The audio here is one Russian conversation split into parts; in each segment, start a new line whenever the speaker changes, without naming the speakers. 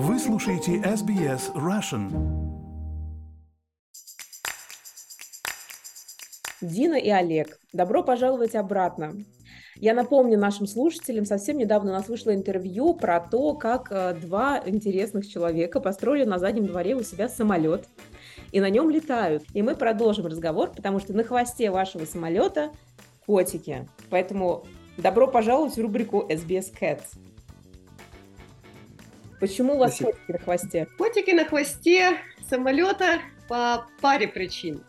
Вы слушаете SBS Russian.
Дина и Олег, добро пожаловать обратно. Я напомню нашим слушателям, совсем недавно у нас вышло интервью про то, как э, два интересных человека построили на заднем дворе у себя самолет, и на нем летают. И мы продолжим разговор, потому что на хвосте вашего самолета котики. Поэтому добро пожаловать в рубрику SBS Cats. Почему у вас
Спасибо.
котики на хвосте?
Котики на хвосте самолета по паре причин.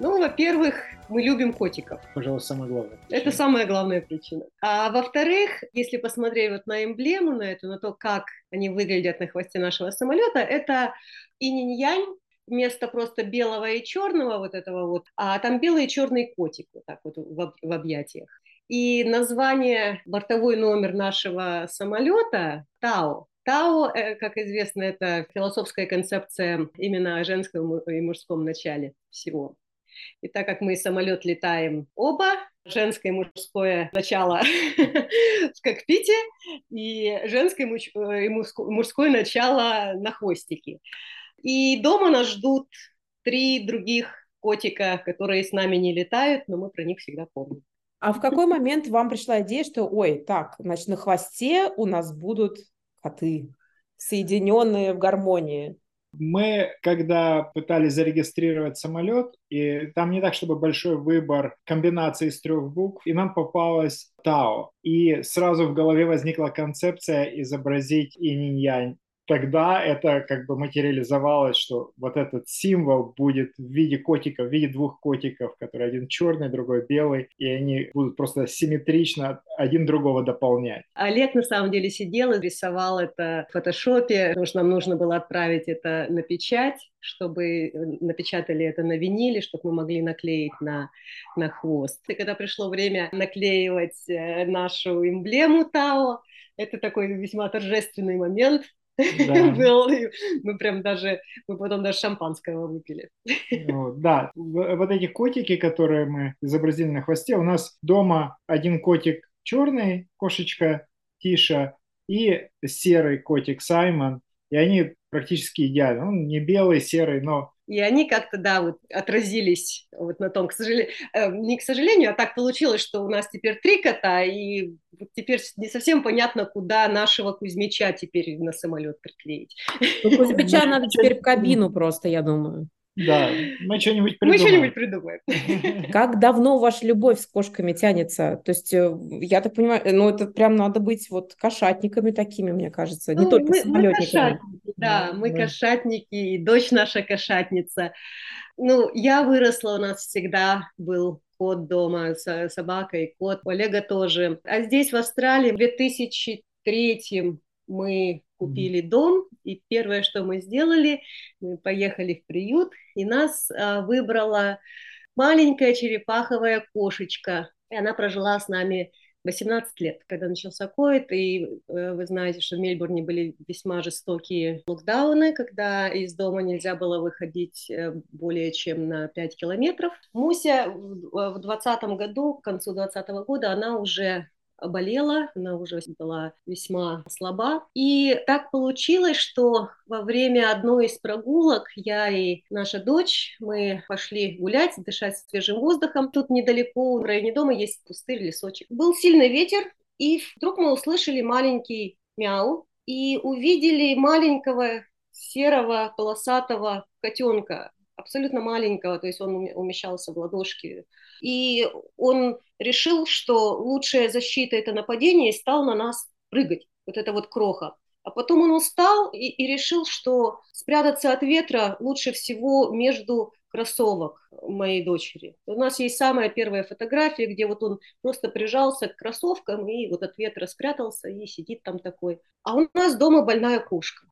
Ну, во-первых, мы любим котиков.
Пожалуй, самое главное.
Это самая главная причина. А во-вторых, если посмотреть вот на эмблему, на эту, на то, как они выглядят на хвосте нашего самолета, это инь-янь, вместо просто белого и черного вот этого вот, а там белый и черный котик вот так вот в, об- в объятиях. И название, бортовой номер нашего самолета Тао. Тао, э, как известно, это философская концепция именно о женском и мужском начале всего. И так как мы самолет летаем оба, женское и мужское начало в кокпите и женское э, и мужско- мужское начало на хвостике. И дома нас ждут три других котика, которые с нами не летают, но мы про них всегда помним.
А в какой момент вам пришла идея, что, ой, так, значит, на хвосте у нас будут коты, соединенные в гармонии?
Мы, когда пытались зарегистрировать самолет, и там не так, чтобы большой выбор комбинаций из трех букв, и нам попалось Тао. И сразу в голове возникла концепция изобразить инь-янь. Тогда это как бы материализовалось, что вот этот символ будет в виде котика, в виде двух котиков, которые один черный, другой белый, и они будут просто симметрично один другого дополнять.
Олег на самом деле сидел и рисовал это в фотошопе, потому что нам нужно было отправить это на печать, чтобы э, напечатали это на виниле, чтобы мы могли наклеить на, на хвост. И когда пришло время наклеивать э, нашу эмблему Тао, это такой весьма торжественный момент
Да.
был. Мы прям даже, мы потом даже шампанского выпили.
Вот, да, вот эти котики, которые мы изобразили на хвосте, у нас дома один котик черный, кошечка Тиша, и серый котик Саймон, и они практически идеальны. Он не белый, серый, но
И они как-то, да, вот отразились вот на том, к сожалению, не к сожалению, а так получилось, что у нас теперь три кота, и вот теперь не совсем понятно, куда нашего Кузьмича теперь на самолет приклеить.
Ну, Кузьмича надо теперь в кабину просто, я думаю.
Да, мы что-нибудь
Мы
придумаем.
что-нибудь придумаем.
Как давно ваша любовь с кошками тянется? То есть, э, я так понимаю, ну, это прям надо быть вот кошатниками такими, мне кажется, не
Ну,
только
мы- мы
самолетниками.
кошатники, да,
Да,
мы
да.
кошатники, и дочь наша кошатница. Ну, я выросла, у нас всегда был кот дома, с- собака и кот, у Олега тоже. А здесь, в Австралии, в 2003 мы купили дом, и первое, что мы сделали, мы поехали в приют, и нас а, выбрала маленькая черепаховая кошечка, и она прожила с нами 18 лет, когда начался ковид, и э, вы знаете, что в Мельбурне были весьма жестокие локдауны, когда из дома нельзя было выходить э, более чем на 5 километров. Муся в 2020 году, к концу 2020 года, она уже болела, она уже была весьма слаба. И так получилось, что во время одной из прогулок я и наша дочь, мы пошли гулять, дышать свежим воздухом. Тут недалеко, в районе дома есть пустырь, лесочек. Был сильный ветер, и вдруг мы услышали маленький мяу и увидели маленького серого полосатого котенка, абсолютно маленького, то есть он уме- умещался в ладошки. И он решил, что лучшая защита – это нападение, и стал на нас прыгать, вот это вот кроха. А потом он устал и, и решил, что спрятаться от ветра лучше всего между кроссовок моей дочери. У нас есть самая первая фотография, где вот он просто прижался к кроссовкам и вот от ветра спрятался и сидит там такой. А у нас дома больная кошка.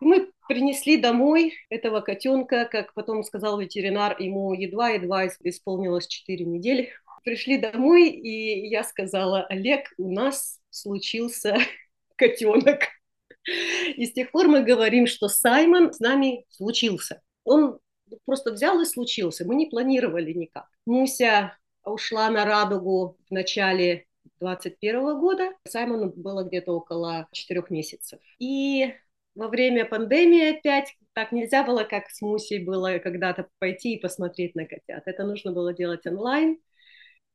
Мы принесли домой этого котенка, как потом сказал ветеринар, ему едва-едва исполнилось 4 недели. Пришли домой, и я сказала, Олег, у нас случился котенок. И с тех пор мы говорим, что Саймон с нами случился. Он просто взял и случился. Мы не планировали никак. Муся ушла на радугу в начале 21 года. Саймону было где-то около четырех месяцев. И во время пандемии опять так нельзя было, как с Мусей было когда-то пойти и посмотреть на котят. Это нужно было делать онлайн.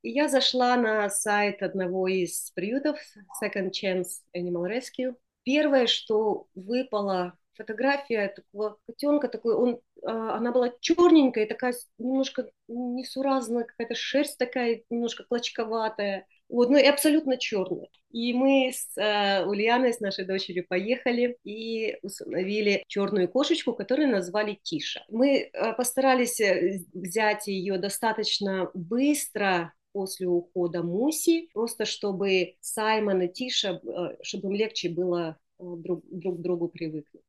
И я зашла на сайт одного из приютов Second Chance Animal Rescue. Первое, что выпало, фотография такого котенка, такой, он, а, она была черненькая, такая немножко несуразная, какая-то шерсть такая немножко клочковатая. Вот, ну и абсолютно черная. И мы с э, Ульяной, с нашей дочерью, поехали и установили черную кошечку, которую назвали Тиша. Мы э, постарались э, взять ее достаточно быстро, после ухода Муси, просто чтобы Саймон и Тиша, э, чтобы им легче было э, друг, друг к другу привыкнуть.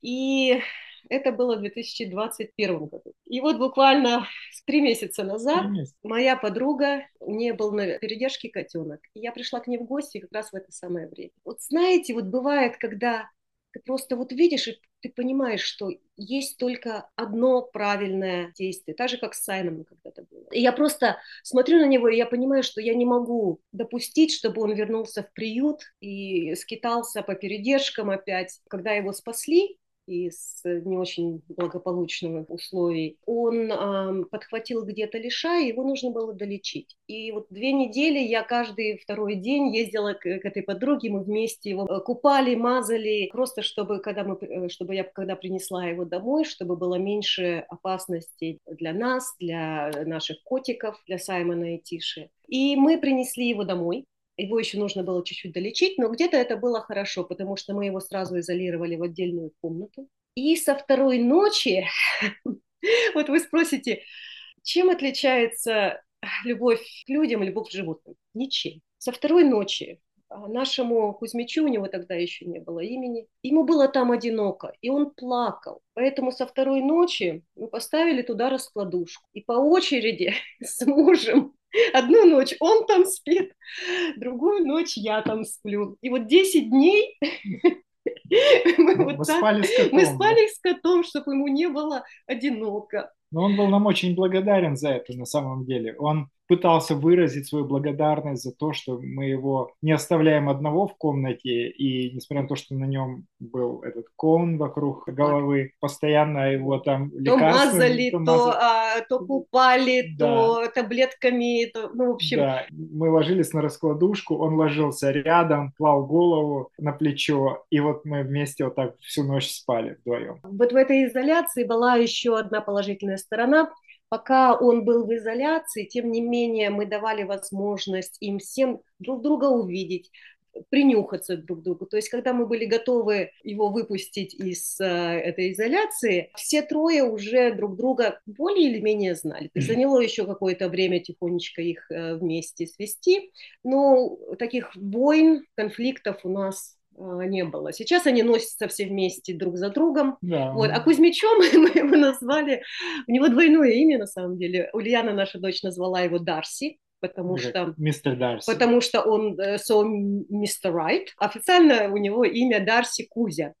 И это было в 2021 году. И вот буквально три месяца назад моя подруга, у нее был на передержке котенок, и я пришла к ней в гости как раз в это самое время. Вот знаете, вот бывает, когда ты просто вот видишь, и ты понимаешь, что есть только одно правильное действие, так же, как с Саймоном когда-то было. И я просто смотрю на него, и я понимаю, что я не могу допустить, чтобы он вернулся в приют и скитался по передержкам опять. Когда его спасли, из не очень благополучных условий, он э, подхватил где-то лишай, его нужно было долечить. И вот две недели я каждый второй день ездила к, к этой подруге, мы вместе его э, купали, мазали, просто чтобы, когда, мы, э, чтобы я когда принесла его домой, чтобы было меньше опасностей для нас, для наших котиков, для Саймона и Тиши. И мы принесли его домой, его еще нужно было чуть-чуть долечить, но где-то это было хорошо, потому что мы его сразу изолировали в отдельную комнату. И со второй ночи, вот вы спросите, чем отличается любовь к людям любовь к животным? Ничем. Со второй ночи а, нашему Кузьмичу, у него тогда еще не было имени, ему было там одиноко, и он плакал. Поэтому со второй ночи мы поставили туда раскладушку. И по очереди с мужем Одну ночь он там спит, другую ночь я там сплю. И вот 10 дней мы, вот так, спали с котом, мы спали с котом, чтобы ему не было одиноко.
Но он был нам очень благодарен за это на самом деле. Он пытался выразить свою благодарность за то, что мы его не оставляем одного в комнате, и несмотря на то, что на нем был этот кон вокруг головы, постоянно его там
то мазали, то, то, а, то купали, да. то таблетками, то, ну, в общем... Да,
мы ложились на раскладушку, он ложился рядом, клал голову на плечо, и вот мы вместе вот так всю ночь спали вдвоем.
Вот в этой изоляции была еще одна положительная сторона – Пока он был в изоляции, тем не менее мы давали возможность им всем друг друга увидеть, принюхаться друг к другу. То есть, когда мы были готовы его выпустить из э, этой изоляции, все трое уже друг друга более или менее знали. То есть, заняло еще какое-то время тихонечко их э, вместе свести, но таких войн, конфликтов у нас не было. Сейчас они носятся все вместе друг за другом. Да. Вот. А Кузьмичом мы его назвали, у него двойное имя на самом деле. Ульяна, наша дочь, назвала его Дарси, потому что,
мистер Дарси.
потому что он so Mr. Right. Официально у него имя Дарси Кузя.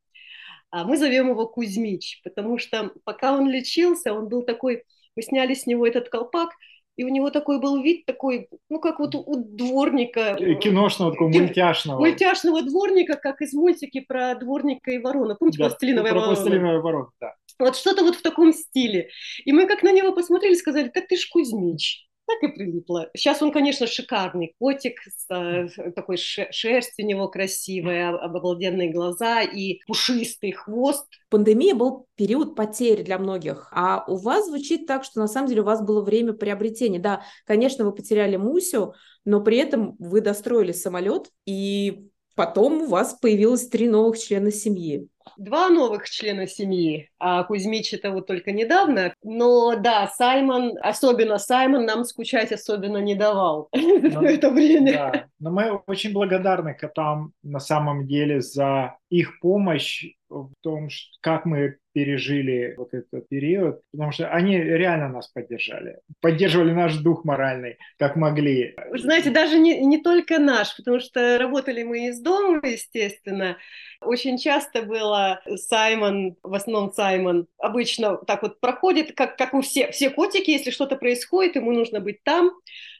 А мы зовем его Кузьмич, потому что пока он лечился, он был такой, мы сняли с него этот колпак, и у него такой был вид такой, ну, как вот у дворника.
Киношного, такого мультяшного.
Мультяшного дворника, как из мультики про дворника и ворона. Помните, да, пластилиновая
про ворона? пластилиновая ворона, да.
Вот что-то вот в таком стиле. И мы как на него посмотрели, сказали, так ты ж Кузьмич так и прилипло. Сейчас он, конечно, шикарный котик, с, э, такой шерсть у него красивая, обалденные глаза и пушистый хвост.
Пандемия был период потерь для многих, а у вас звучит так, что на самом деле у вас было время приобретения. Да, конечно, вы потеряли Мусю, но при этом вы достроили самолет, и потом у вас появилось три новых члена семьи
два новых члена семьи, а Кузьмич это вот только недавно. Но да, Саймон, особенно Саймон, нам скучать особенно не давал но, в это время. Да.
Но мы очень благодарны котам на самом деле за их помощь в том, как мы пережили вот этот период, потому что они реально нас поддержали, поддерживали наш дух моральный, как могли.
Вы знаете, даже не, не только наш, потому что работали мы из дома, естественно. Очень часто было Саймон, в основном Саймон, обычно так вот проходит, как, как у всех, все котики, если что-то происходит, ему нужно быть там,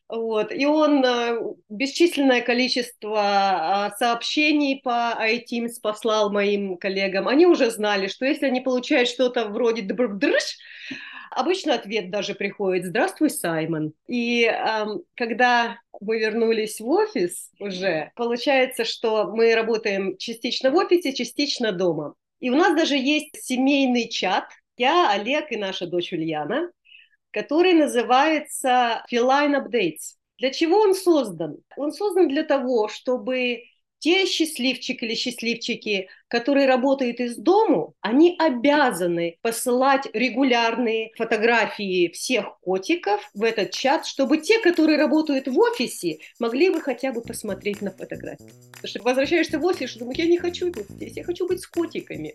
Вот. И он э, бесчисленное количество э, сообщений по iTeams послал моим коллегам. Они уже знали, что если они получают что-то вроде «дрыш», обычно ответ даже приходит «Здравствуй, Саймон». И э, когда мы вернулись в офис уже, получается, что мы работаем частично в офисе, частично дома. И у нас даже есть семейный чат. Я, Олег и наша дочь Ульяна который называется Feline Updates. Для чего он создан? Он создан для того, чтобы те счастливчики или счастливчики, которые работают из дому, они обязаны посылать регулярные фотографии всех котиков в этот чат, чтобы те, которые работают в офисе, могли бы хотя бы посмотреть на фотографии. Потому что возвращаешься в офис, думаешь, я не хочу быть здесь, я хочу быть с котиками.